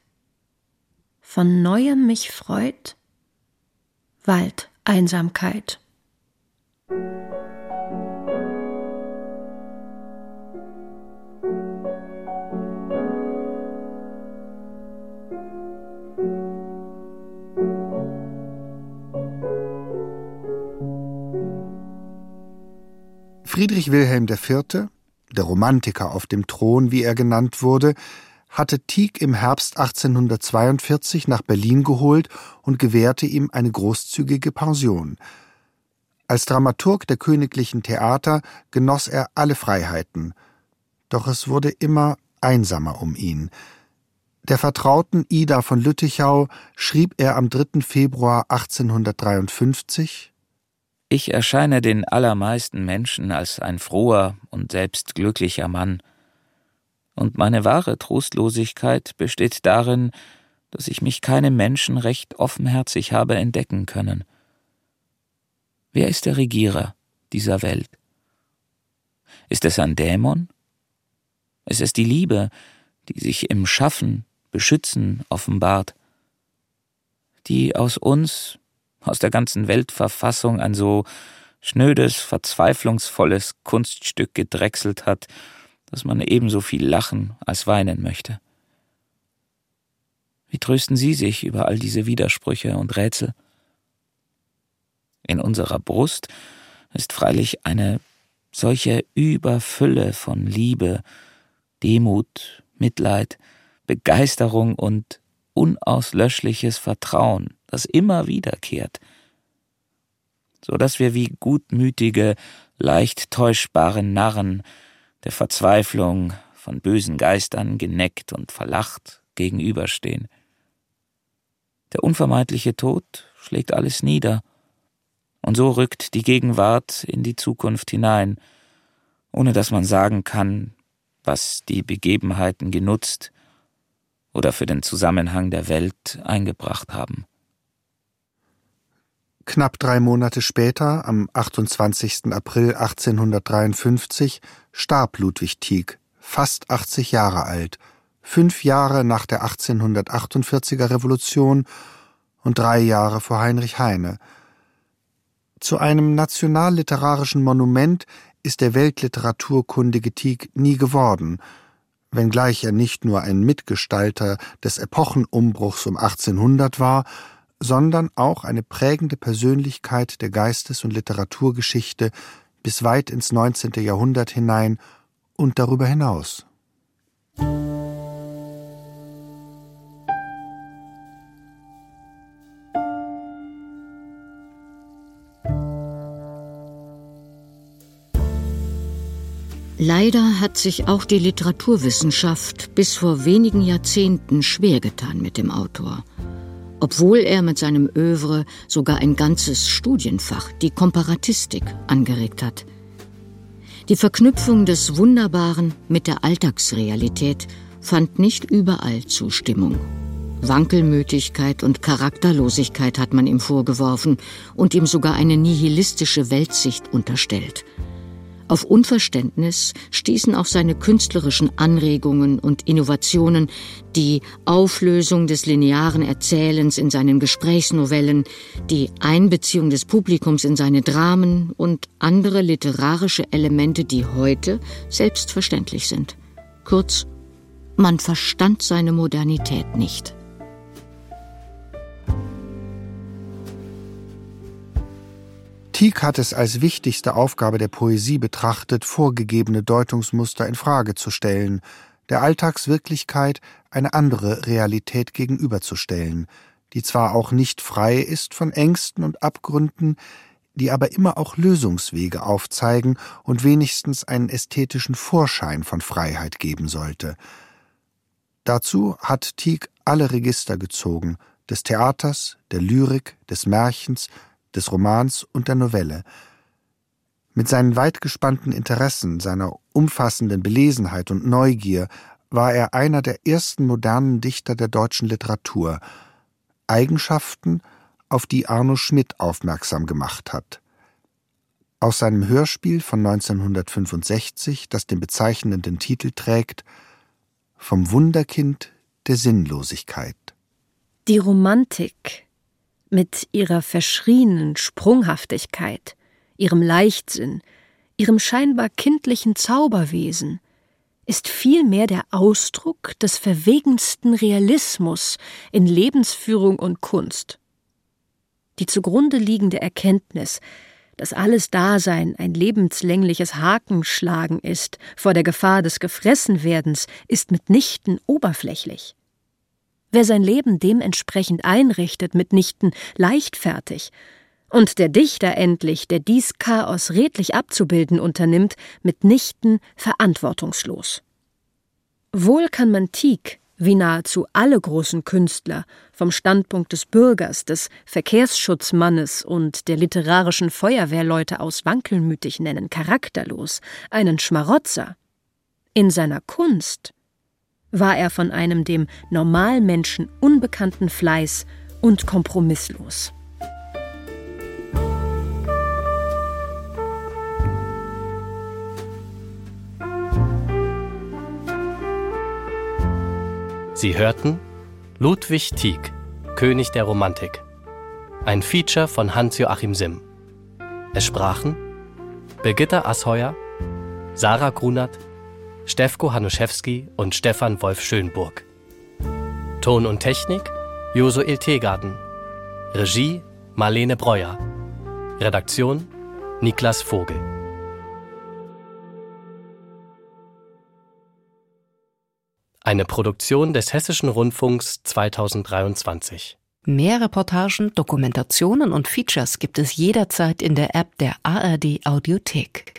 Von neuem mich freut Wald Einsamkeit. Friedrich Wilhelm IV., der Romantiker auf dem Thron, wie er genannt wurde, hatte Tieck im Herbst 1842 nach Berlin geholt und gewährte ihm eine großzügige Pension. Als Dramaturg der königlichen Theater genoss er alle Freiheiten, doch es wurde immer einsamer um ihn. Der Vertrauten Ida von Lüttichau schrieb er am 3. Februar 1853 ich erscheine den allermeisten Menschen als ein froher und selbst glücklicher Mann, und meine wahre Trostlosigkeit besteht darin, dass ich mich keinem Menschen recht offenherzig habe entdecken können. Wer ist der Regierer dieser Welt? Ist es ein Dämon? Ist es die Liebe, die sich im Schaffen, Beschützen offenbart, die aus uns aus der ganzen Weltverfassung ein so schnödes, verzweiflungsvolles Kunststück gedrechselt hat, dass man ebenso viel lachen als weinen möchte. Wie trösten Sie sich über all diese Widersprüche und Rätsel? In unserer Brust ist freilich eine solche Überfülle von Liebe, Demut, Mitleid, Begeisterung und unauslöschliches Vertrauen, das immer wiederkehrt, so dass wir wie gutmütige, leicht täuschbare Narren der Verzweiflung von bösen Geistern geneckt und verlacht gegenüberstehen. Der unvermeidliche Tod schlägt alles nieder, und so rückt die Gegenwart in die Zukunft hinein, ohne dass man sagen kann, was die Begebenheiten genutzt oder für den Zusammenhang der Welt eingebracht haben. Knapp drei Monate später, am 28. April 1853, starb Ludwig Tieck, fast 80 Jahre alt, fünf Jahre nach der 1848er Revolution und drei Jahre vor Heinrich Heine. Zu einem nationalliterarischen Monument ist der weltliteraturkundige Tieck nie geworden, wenngleich er nicht nur ein Mitgestalter des Epochenumbruchs um 1800 war, sondern auch eine prägende Persönlichkeit der Geistes- und Literaturgeschichte bis weit ins 19. Jahrhundert hinein und darüber hinaus. Leider hat sich auch die Literaturwissenschaft bis vor wenigen Jahrzehnten schwer getan mit dem Autor. Obwohl er mit seinem Övre sogar ein ganzes Studienfach, die Komparatistik, angeregt hat. Die Verknüpfung des Wunderbaren mit der Alltagsrealität fand nicht überall Zustimmung. Wankelmütigkeit und Charakterlosigkeit hat man ihm vorgeworfen und ihm sogar eine nihilistische Weltsicht unterstellt – auf Unverständnis stießen auch seine künstlerischen Anregungen und Innovationen, die Auflösung des linearen Erzählens in seinen Gesprächsnovellen, die Einbeziehung des Publikums in seine Dramen und andere literarische Elemente, die heute selbstverständlich sind. Kurz, man verstand seine Modernität nicht. Tieck hat es als wichtigste Aufgabe der Poesie betrachtet, vorgegebene Deutungsmuster in Frage zu stellen, der Alltagswirklichkeit eine andere Realität gegenüberzustellen, die zwar auch nicht frei ist von Ängsten und Abgründen, die aber immer auch Lösungswege aufzeigen und wenigstens einen ästhetischen Vorschein von Freiheit geben sollte. Dazu hat Tieck alle Register gezogen, des Theaters, der Lyrik, des Märchens, des Romans und der Novelle. Mit seinen weit gespannten Interessen, seiner umfassenden Belesenheit und Neugier war er einer der ersten modernen Dichter der deutschen Literatur, Eigenschaften, auf die Arno Schmidt aufmerksam gemacht hat. Aus seinem Hörspiel von 1965, das den bezeichnenden Titel trägt Vom Wunderkind der Sinnlosigkeit. Die Romantik mit ihrer verschrienen Sprunghaftigkeit, ihrem Leichtsinn, ihrem scheinbar kindlichen Zauberwesen, ist vielmehr der Ausdruck des verwegensten Realismus in Lebensführung und Kunst. Die zugrunde liegende Erkenntnis, dass alles Dasein ein lebenslängliches Hakenschlagen ist vor der Gefahr des Gefressenwerdens, ist mitnichten oberflächlich. Wer sein Leben dementsprechend einrichtet, mitnichten leichtfertig, und der Dichter endlich, der dies Chaos redlich abzubilden unternimmt, mitnichten verantwortungslos. Wohl kann man Tieck, wie nahezu alle großen Künstler, vom Standpunkt des Bürgers, des Verkehrsschutzmannes und der literarischen Feuerwehrleute aus wankelmütig nennen, charakterlos, einen Schmarotzer. In seiner Kunst war er von einem dem Normalmenschen unbekannten Fleiß und kompromisslos. Sie hörten Ludwig Tieck, König der Romantik. Ein Feature von Hans-Joachim Simm. Es sprachen Birgitta Asheuer, Sarah Grunert, Stefko Hanuszewski und Stefan Wolf Schönburg. Ton und Technik Josuel Tegarten. Regie Marlene Breuer. Redaktion Niklas Vogel. Eine Produktion des Hessischen Rundfunks 2023. Mehr Reportagen, Dokumentationen und Features gibt es jederzeit in der App der ARD Audiothek.